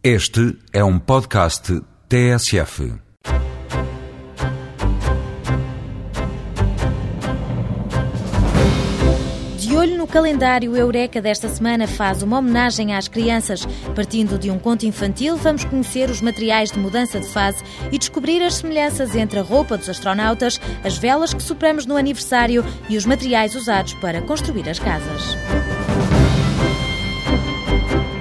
Este é um podcast TSF. De olho no calendário, Eureka desta semana faz uma homenagem às crianças. Partindo de um conto infantil, vamos conhecer os materiais de mudança de fase e descobrir as semelhanças entre a roupa dos astronautas, as velas que sopramos no aniversário e os materiais usados para construir as casas.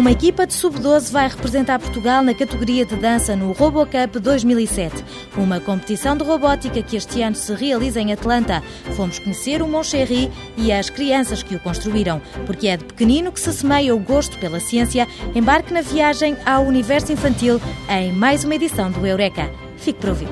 Uma equipa de sub-12 vai representar Portugal na categoria de dança no RoboCup 2007, uma competição de robótica que este ano se realiza em Atlanta. Fomos conhecer o Moncherry e as crianças que o construíram, porque é de pequenino que se semeia o gosto pela ciência. Embarque na viagem ao universo infantil em mais uma edição do Eureka. Fique para ouvir.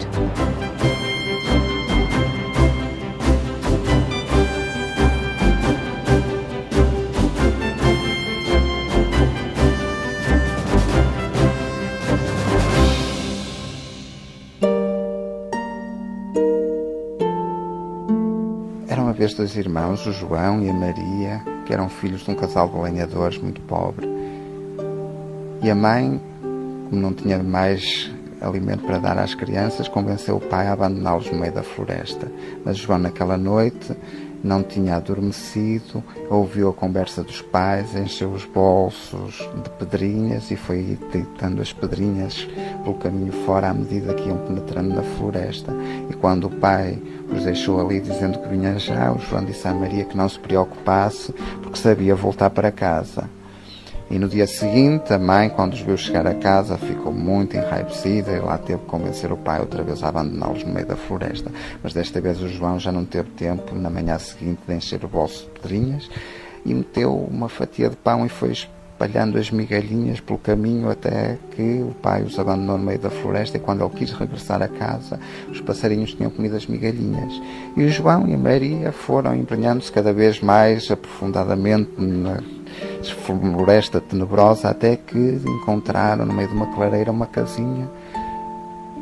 Dois irmãos, o João e a Maria, que eram filhos de um casal de lenhadores muito pobre. E a mãe, como não tinha mais alimento para dar às crianças, convenceu o pai a abandoná-los no meio da floresta. Mas João, naquela noite, não tinha adormecido, ouviu a conversa dos pais, encheu os bolsos de pedrinhas e foi deitando as pedrinhas pelo caminho fora à medida que iam penetrando na floresta. E quando o pai os deixou ali dizendo que vinha já, o João disse à Maria que não se preocupasse porque sabia voltar para casa. E no dia seguinte, a mãe, quando os viu chegar a casa, ficou muito enraivecida e lá teve que convencer o pai outra vez a abandoná-los no meio da floresta. Mas desta vez o João já não teve tempo, na manhã seguinte, de encher o bolso de pedrinhas e meteu uma fatia de pão e foi espalhando as migalhinhas pelo caminho até que o pai os abandonou no meio da floresta e quando ele quis regressar a casa, os passarinhos tinham comido as migalhinhas. E o João e a Maria foram embrenhando-se cada vez mais aprofundadamente na floresta tenebrosa até que encontraram no meio de uma clareira uma casinha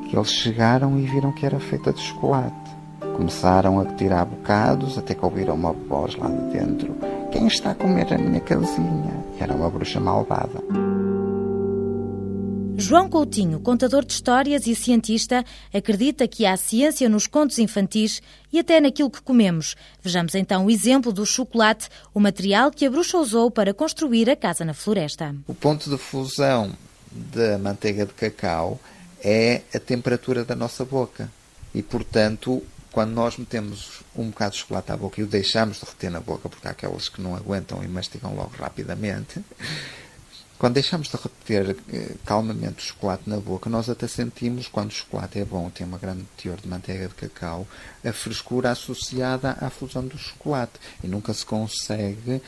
que eles chegaram e viram que era feita de chocolate. Começaram a tirar bocados até que ouviram uma voz lá de dentro. Quem está a comer a minha casinha? E era uma bruxa malvada. João Coutinho, contador de histórias e cientista, acredita que há ciência nos contos infantis e até naquilo que comemos. Vejamos então o exemplo do chocolate, o material que a bruxa usou para construir a casa na floresta. O ponto de fusão da manteiga de cacau é a temperatura da nossa boca. E, portanto, quando nós metemos um bocado de chocolate à boca e o deixamos de reter na boca, porque há aquelas que não aguentam e mastigam logo rapidamente, quando deixamos de reter eh, calmamente o chocolate na boca, nós até sentimos, quando o chocolate é bom, tem uma grande teor de manteiga de cacau, a frescura associada à fusão do chocolate. E nunca se consegue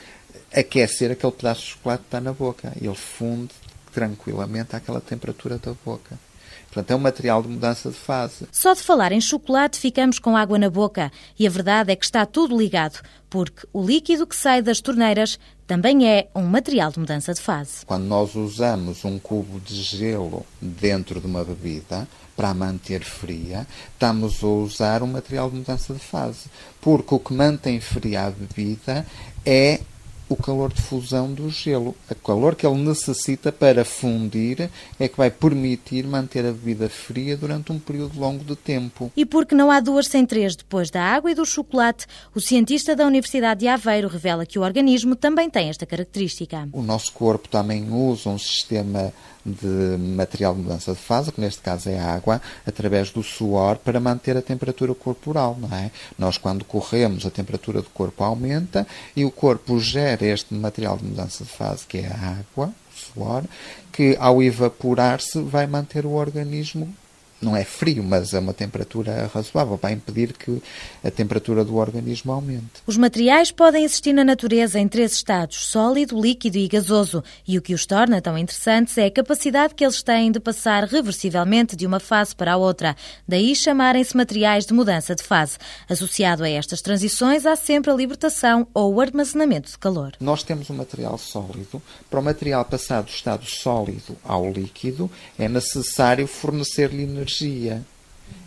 aquecer aquele pedaço de chocolate que está na boca. Ele funde tranquilamente àquela temperatura da boca. Portanto, é um material de mudança de fase. Só de falar em chocolate ficamos com água na boca. E a verdade é que está tudo ligado, porque o líquido que sai das torneiras também é um material de mudança de fase. Quando nós usamos um cubo de gelo dentro de uma bebida para a manter fria, estamos a usar um material de mudança de fase. Porque o que mantém fria a bebida é o calor de fusão do gelo. O calor que ele necessita para fundir é que vai permitir manter a bebida fria durante um período longo de tempo. E porque não há duas sem três depois da água e do chocolate, o cientista da Universidade de Aveiro revela que o organismo também tem esta característica. O nosso corpo também usa um sistema de material de mudança de fase, que neste caso é a água, através do suor para manter a temperatura corporal, não é? Nós quando corremos a temperatura do corpo aumenta e o corpo gera este material de mudança de fase que é a água, o suor, que ao evaporar-se vai manter o organismo não é frio, mas a uma temperatura razoável para impedir que a temperatura do organismo aumente. Os materiais podem existir na natureza em três estados: sólido, líquido e gasoso, e o que os torna tão interessantes é a capacidade que eles têm de passar reversivelmente de uma fase para a outra, daí chamarem-se materiais de mudança de fase. Associado a estas transições há sempre a libertação ou o armazenamento de calor. Nós temos um material sólido. Para o material passar do estado sólido ao líquido, é necessário fornecer-lhe energia energia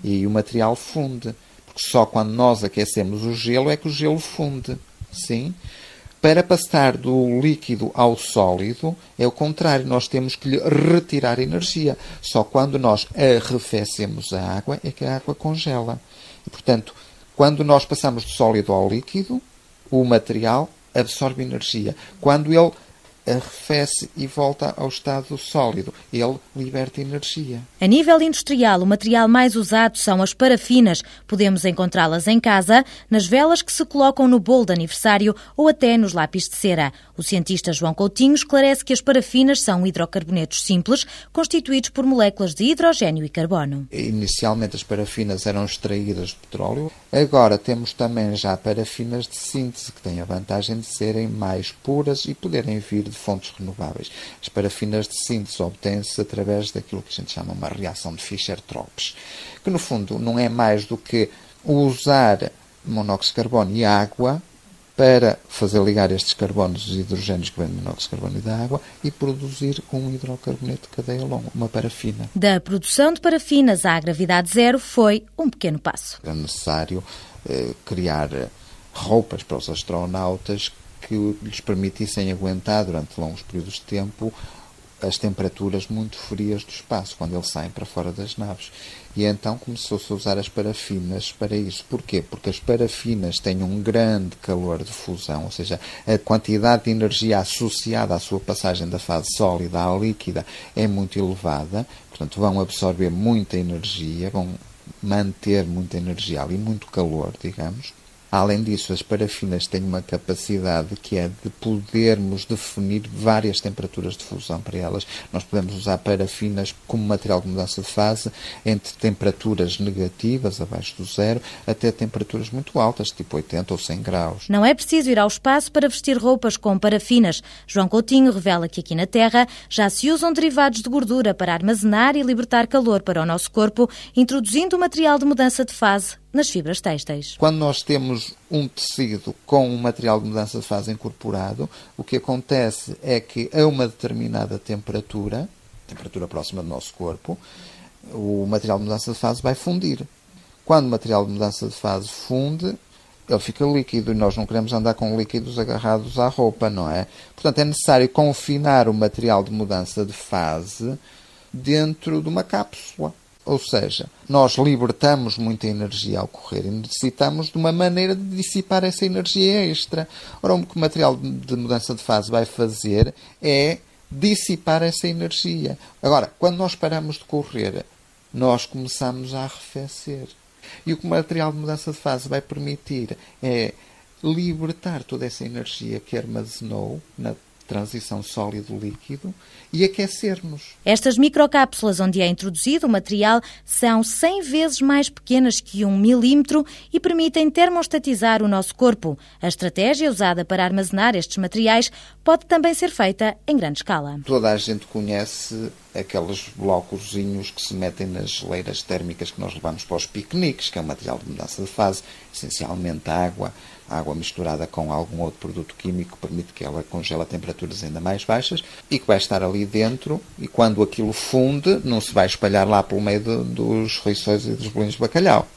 e o material funde. Porque só quando nós aquecemos o gelo é que o gelo funde. Sim? Para passar do líquido ao sólido, é o contrário, nós temos que lhe retirar energia. Só quando nós arrefecemos a água é que a água congela. E, portanto, quando nós passamos do sólido ao líquido, o material absorve energia. Quando ele arrefece e volta ao estado sólido. Ele liberta energia. A nível industrial, o material mais usado são as parafinas. Podemos encontrá-las em casa, nas velas que se colocam no bolo de aniversário ou até nos lápis de cera. O cientista João Coutinho esclarece que as parafinas são hidrocarbonetos simples, constituídos por moléculas de hidrogênio e carbono. Inicialmente as parafinas eram extraídas de petróleo. Agora temos também já parafinas de síntese, que têm a vantagem de serem mais puras e poderem vir de fontes renováveis. As parafinas de síntese obtêm-se através daquilo que a gente chama uma reação de Fischer-Tropsch, que no fundo não é mais do que usar monóxido de carbono e água para fazer ligar estes carbonos e hidrogénios que vêm do monóxido de carbono e da água e produzir um hidrocarboneto de cadeia longa, uma parafina. Da produção de parafinas à gravidade zero foi um pequeno passo. É necessário eh, criar roupas para os astronautas que lhes permitissem aguentar durante longos períodos de tempo as temperaturas muito frias do espaço, quando eles saem para fora das naves. E então começou-se a usar as parafinas para isso. Porquê? Porque as parafinas têm um grande calor de fusão, ou seja, a quantidade de energia associada à sua passagem da fase sólida à líquida é muito elevada, portanto vão absorver muita energia, vão manter muita energia ali, muito calor, digamos. Além disso, as parafinas têm uma capacidade que é de podermos definir várias temperaturas de fusão para elas. Nós podemos usar parafinas como material de mudança de fase entre temperaturas negativas, abaixo do zero, até temperaturas muito altas, tipo 80 ou 100 graus. Não é preciso ir ao espaço para vestir roupas com parafinas. João Coutinho revela que aqui na Terra já se usam derivados de gordura para armazenar e libertar calor para o nosso corpo, introduzindo o material de mudança de fase nas fibras têxteis. Quando nós temos um tecido com um material de mudança de fase incorporado, o que acontece é que a uma determinada temperatura, temperatura próxima do nosso corpo, o material de mudança de fase vai fundir. Quando o material de mudança de fase funde, ele fica líquido e nós não queremos andar com líquidos agarrados à roupa, não é? Portanto, é necessário confinar o material de mudança de fase dentro de uma cápsula. Ou seja, nós libertamos muita energia ao correr e necessitamos de uma maneira de dissipar essa energia extra. Ora, o que o material de mudança de fase vai fazer é dissipar essa energia. Agora, quando nós paramos de correr, nós começamos a arrefecer. E o que o material de mudança de fase vai permitir é libertar toda essa energia que armazenou na transição sólido-líquido e aquecermos. Estas microcápsulas onde é introduzido o material são 100 vezes mais pequenas que um milímetro e permitem termostatizar o nosso corpo. A estratégia usada para armazenar estes materiais pode também ser feita em grande escala. Toda a gente conhece aqueles blocozinhos que se metem nas geleiras térmicas que nós levamos para os piqueniques, que é um material de mudança de fase, essencialmente água, água misturada com algum outro produto químico permite que ela congele a temperaturas ainda mais baixas e que vai estar ali dentro e quando aquilo funde não se vai espalhar lá pelo meio de, dos rissóis e dos bolinhos de bacalhau.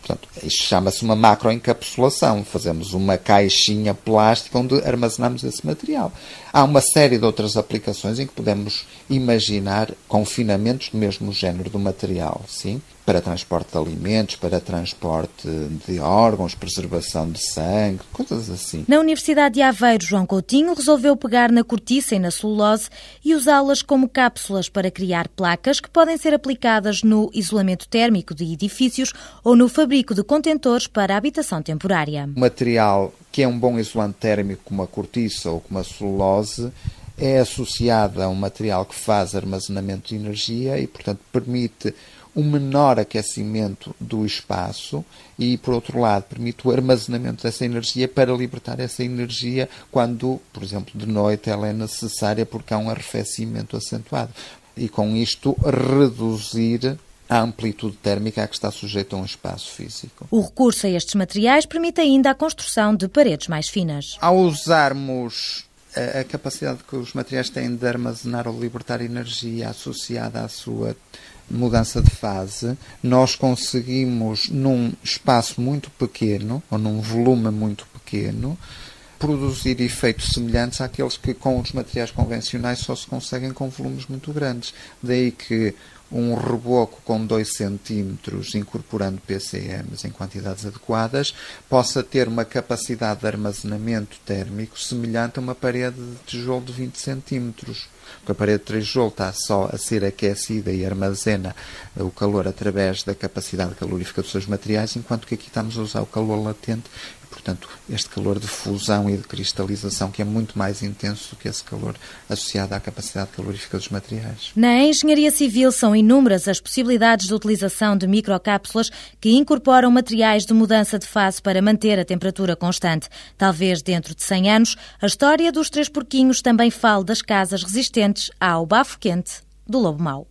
Portanto, isto chama-se uma macroencapsulação. Fazemos uma caixinha plástica onde armazenamos esse material. Há uma série de outras aplicações em que podemos imaginar confinamentos do mesmo género do material, sim? Para transporte de alimentos, para transporte de órgãos, preservação de sangue, coisas assim. Na Universidade de Aveiro, João Coutinho resolveu pegar na cortiça e na celulose e usá-las como cápsulas para criar placas que podem ser aplicadas no isolamento térmico de edifícios ou no fabrico de contentores para habitação temporária. O material que é um bom isolante térmico, como a cortiça ou como a celulose, é associado a um material que faz armazenamento de energia e, portanto, permite um menor aquecimento do espaço e, por outro lado, permite o armazenamento dessa energia para libertar essa energia quando, por exemplo, de noite ela é necessária porque há um arrefecimento acentuado. E com isto reduzir a amplitude térmica a que está sujeito a um espaço físico. O recurso a estes materiais permite ainda a construção de paredes mais finas. Ao usarmos a, capacidade que os materiais têm de armazenar ou libertar energia associada à sua mudança de fase, nós conseguimos, num espaço muito pequeno, ou num volume muito pequeno, produzir efeitos semelhantes àqueles que com os materiais convencionais só se conseguem com volumes muito grandes. Daí que um reboco com 2 centímetros, incorporando PCMs em quantidades adequadas, possa ter uma capacidade de armazenamento térmico semelhante a uma parede de tijolo de 20 centímetros. Porque a parede de tijolo está só a ser aquecida e armazena o calor através da capacidade calorífica dos seus materiais, enquanto que aqui estamos a usar o calor latente portanto, este calor de fusão e de cristalização que é muito mais intenso do que esse calor associado à capacidade calorífica dos materiais. Na engenharia civil são inúmeras as possibilidades de utilização de microcápsulas que incorporam materiais de mudança de fase para manter a temperatura constante. Talvez dentro de 100 anos, a história dos três porquinhos também fale das casas resistentes ao bafo quente do lobo mau.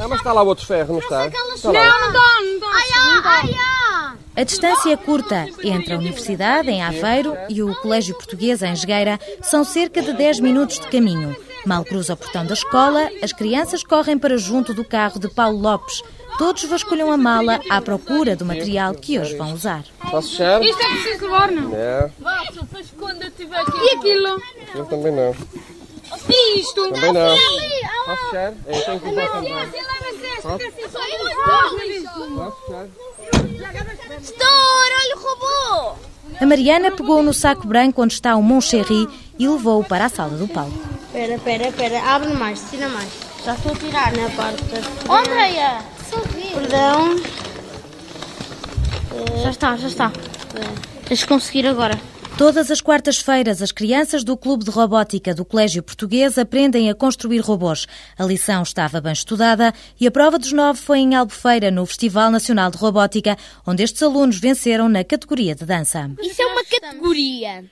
Ah, mas está lá o outro ferro, não está? Está não, não não está. Ai, ai, ai. A distância curta entre a Universidade, em Aveiro, e o Colégio Português, em Jogueira, são cerca de 10 minutos de caminho. Mal cruza o portão da escola, as crianças correm para junto do carro de Paulo Lopes. Todos vasculham a mala à procura do material que hoje vão usar. Posso fechar? Isto é preciso levar, não? É, depois quando eu estiver aqui. E aquilo? eu também não. E isto? Também não. Posso fechar? É, eu tenho que. Posso fechar? Estoura, olha o robô! A Mariana pegou no saco branco onde está o Moncherry e levou-o para a sala do palco. Espera, espera, espera. Abre mais, tira mais. Já estou a tirar na parte da Oh, Andréia! Perdão. Já está, já está. Tens de conseguir agora. Todas as quartas-feiras, as crianças do Clube de Robótica do Colégio Português aprendem a construir robôs. A lição estava bem estudada e a prova dos nove foi em Albufeira, no Festival Nacional de Robótica, onde estes alunos venceram na categoria de dança. Isso é uma categoria.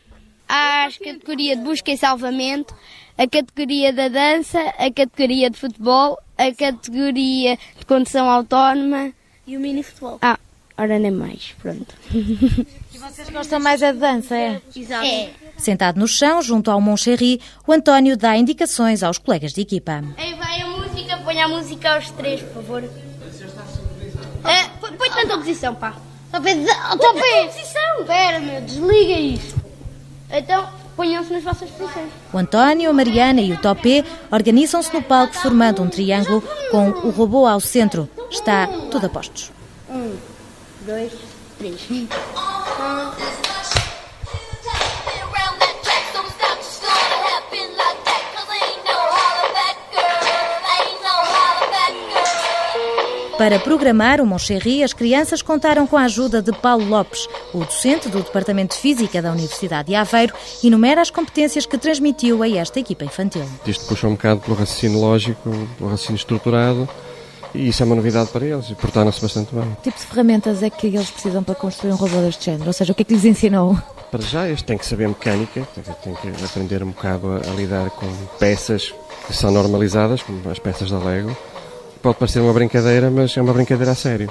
Há a categoria de busca e salvamento, a categoria da dança, a categoria de futebol, a categoria de condução autónoma. E o mini futebol. Ah, ora nem mais, pronto. Vocês gostam mais é de dança, é? Exato. Sentado no chão, junto ao Moncherry, o António dá indicações aos colegas de equipa. Aí vai a música, põe a música aos três, por favor. É, põe- tanta posição, pá. Tope, tope. posição! Espera, meu, desliga isso. Então, ponham-se nas vossas posições. O António, a Mariana e o Topé organizam-se no palco formando um triângulo com o robô ao centro. Está tudo a postos. Dois, três. Para programar o Moncherry, as crianças contaram com a ajuda de Paulo Lopes, o docente do Departamento de Física da Universidade de Aveiro, enumera as competências que transmitiu a esta equipa infantil. Isto puxa um bocado pelo raciocínio lógico, pelo raciocínio estruturado, e isso é uma novidade para eles, e portaram-se bastante bem. Que tipo de ferramentas é que eles precisam para construir um robô deste género? Ou seja, o que é que lhes ensinou? Para já, este tem que saber mecânica, tem que- aprender um bocado a, a lidar com peças que são normalizadas, como as peças da Lego. Pode parecer uma brincadeira, mas é uma brincadeira a sério.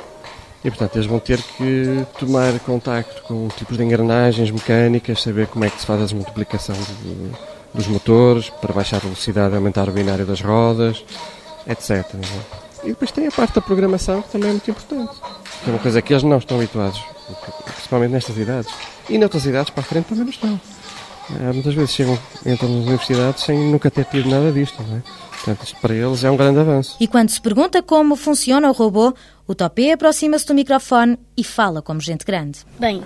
E, portanto, eles vão ter que tomar contacto com tipos de engrenagens mecânicas, saber como é que se faz a desmultiplicação de- dos motores, para baixar a velocidade, aumentar o binário das rodas, etc. E depois tem a parte da programação, que também é muito importante. É uma coisa que eles não estão habituados, principalmente nestas idades. E noutras idades para a frente também não estão. Eh, Muitas vezes chegam, entram nas universidades sem nunca ter tido nada disto, não é? Portanto, isto para eles é um grande avanço. E quando se pergunta como funciona o robô, o Topé aproxima-se do microfone e fala como gente grande. Bem,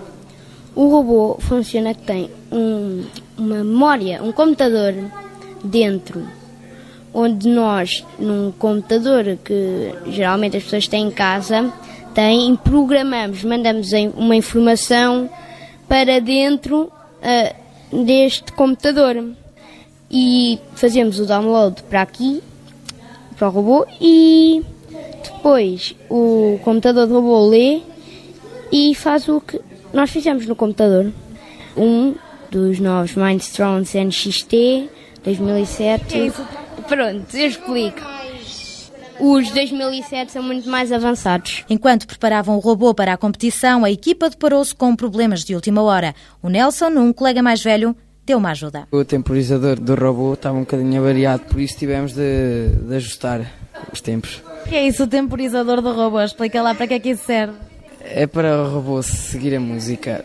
o robô funciona que tem um- uma memória, um computador dentro, onde nós, num computador que geralmente as pessoas têm em casa, têm, programamos, mandamos uma informação para dentro ah, deste computador e fazemos o download para aqui, para o robô e depois o computador do robô lê e faz o que nós fizemos no computador. Um dos novos Mindstrons NXT 2007. Pronto, eu explico. Os 2007 são muito mais avançados. Enquanto preparavam o robô para a competição, a equipa deparou-se com problemas de última hora. O Nelson, um colega mais velho, deu uma ajuda. O temporizador do robô estava um bocadinho avariado, por isso tivemos de, de ajustar. os tempos. O que é isso, o temporizador do robô? Explica lá para que é que isso serve. É para o robô seguir a música.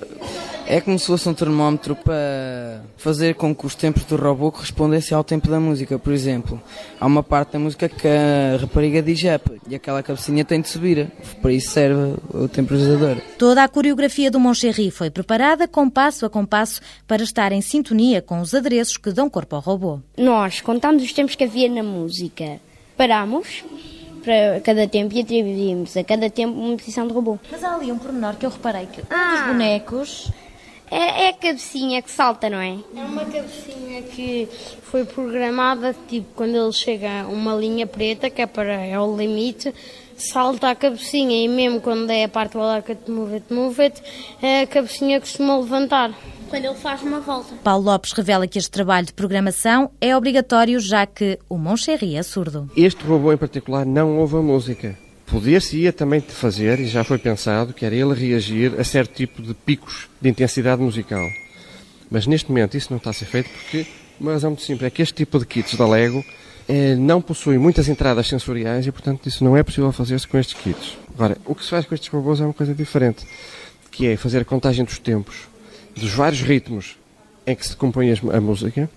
É como se fosse um termómetro para fazer com que os tempos do robô correspondessem ao tempo da música. Por exemplo, há uma parte da música que a rapariga diz up e aquela cabecinha tem de subir. Para isso serve o temporizador. Toda a coreografia do Moncherry foi preparada com passo a compasso para estar em sintonia com os adereços que dão corpo ao robô. Nós contámos os tempos que havia na música. Parámos para cada tempo e atribuímos a cada tempo uma posição de robô. Mas há ali um pormenor que eu reparei que um dos bonecos É, é a cabecinha que salta, não é? É uma cabecinha que foi programada, tipo, quando ele chega a uma linha preta, que é para é o limite, salta a cabecinha e mesmo quando é a parte larga de move it, move it, a cabecinha costuma levantar. Quando ele faz uma volta. Paulo Lopes revela que este trabalho de programação é obrigatório já que o Moncherry é surdo. Este robô em particular não ouve a música. Podia-se-ia também fazer, e já foi pensado, que era ele reagir a certo tipo de picos de intensidade musical. Mas neste momento isso não está a ser feito porque uma razão muito simples é que este tipo de kits da Lego eh, não possui muitas entradas sensoriais e, portanto, isso não é possível fazer-se com estes kits. Agora, o que se faz com estes robôs é uma coisa diferente, que é fazer a contagem dos tempos, dos vários ritmos em que se compõe a música,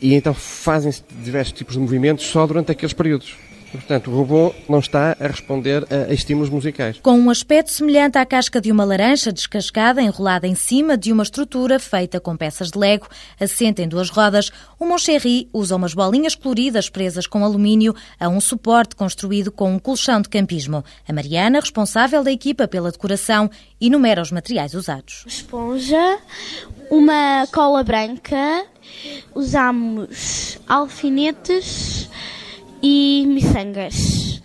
e então fazem-se diversos tipos de movimentos só durante aqueles períodos. Portanto, o robô não está a responder a, a estímulos musicais. Com um aspecto semelhante à casca de uma laranja descascada enrolada em cima de uma estrutura feita com peças de lego, assente em duas rodas, o Moncherry usa umas bolinhas coloridas presas com alumínio a um suporte construído com um colchão de campismo. A Mariana, responsável da equipa pela decoração, enumera os materiais usados. esponja, uma cola branca, usamos alfinetes e miçangas.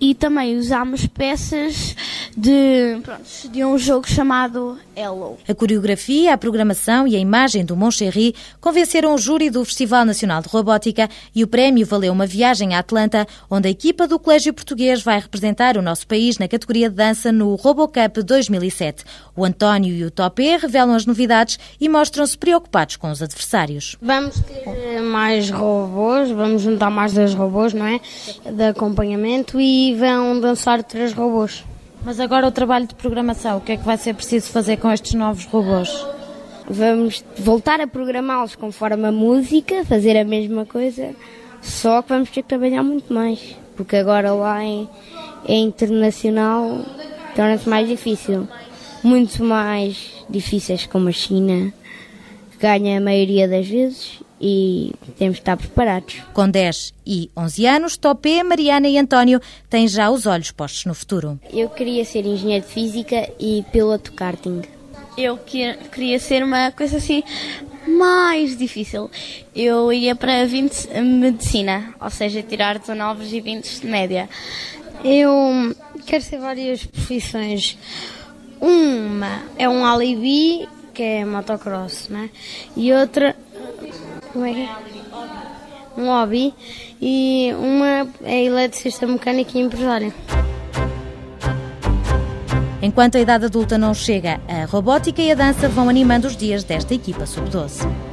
E também usamos peças de, pronto, de um jogo chamado Hello. A coreografia, a programação e a imagem do Moncherry convenceram o júri do Festival Nacional de Robótica e o prémio valeu uma viagem a Atlanta, onde a equipa do Colégio Português vai representar o nosso país na categoria de dança no RoboCup 2007. O António e o Topé revelam as novidades e mostram-se preocupados com os adversários. Vamos ter eh, mais robôs, vamos juntar mais dois robôs, não é? De acompanhamento e vão dançar três robôs. Mas agora o trabalho de programação, o que é que vai ser preciso fazer com estes novos robôs? Vamos voltar a programá-los conforme a música, fazer a mesma coisa, só que vamos ter que trabalhar muito mais, porque agora lá em internacional torna-se mais difícil. Muito mais difíceis como a China, que ganha a maioria das vezes e temos de estar preparados. Com 10 e 11 anos, Topé, Mariana e António têm já os olhos postos no futuro. Eu queria ser engenheiro de física e piloto karting. Eu que- queria ser uma coisa assim mais difícil. Eu ia para 20 medicina, ou seja, tirar 19 e 20 de média. Eu quero ser várias profissões. Uma é um alibi, que é motocross, né? E outra. Como é que é? Um hobby. E uma é eletricista mecânica e empresária. Enquanto a idade adulta não chega, a robótica e a dança vão animando os dias desta equipa sub-12.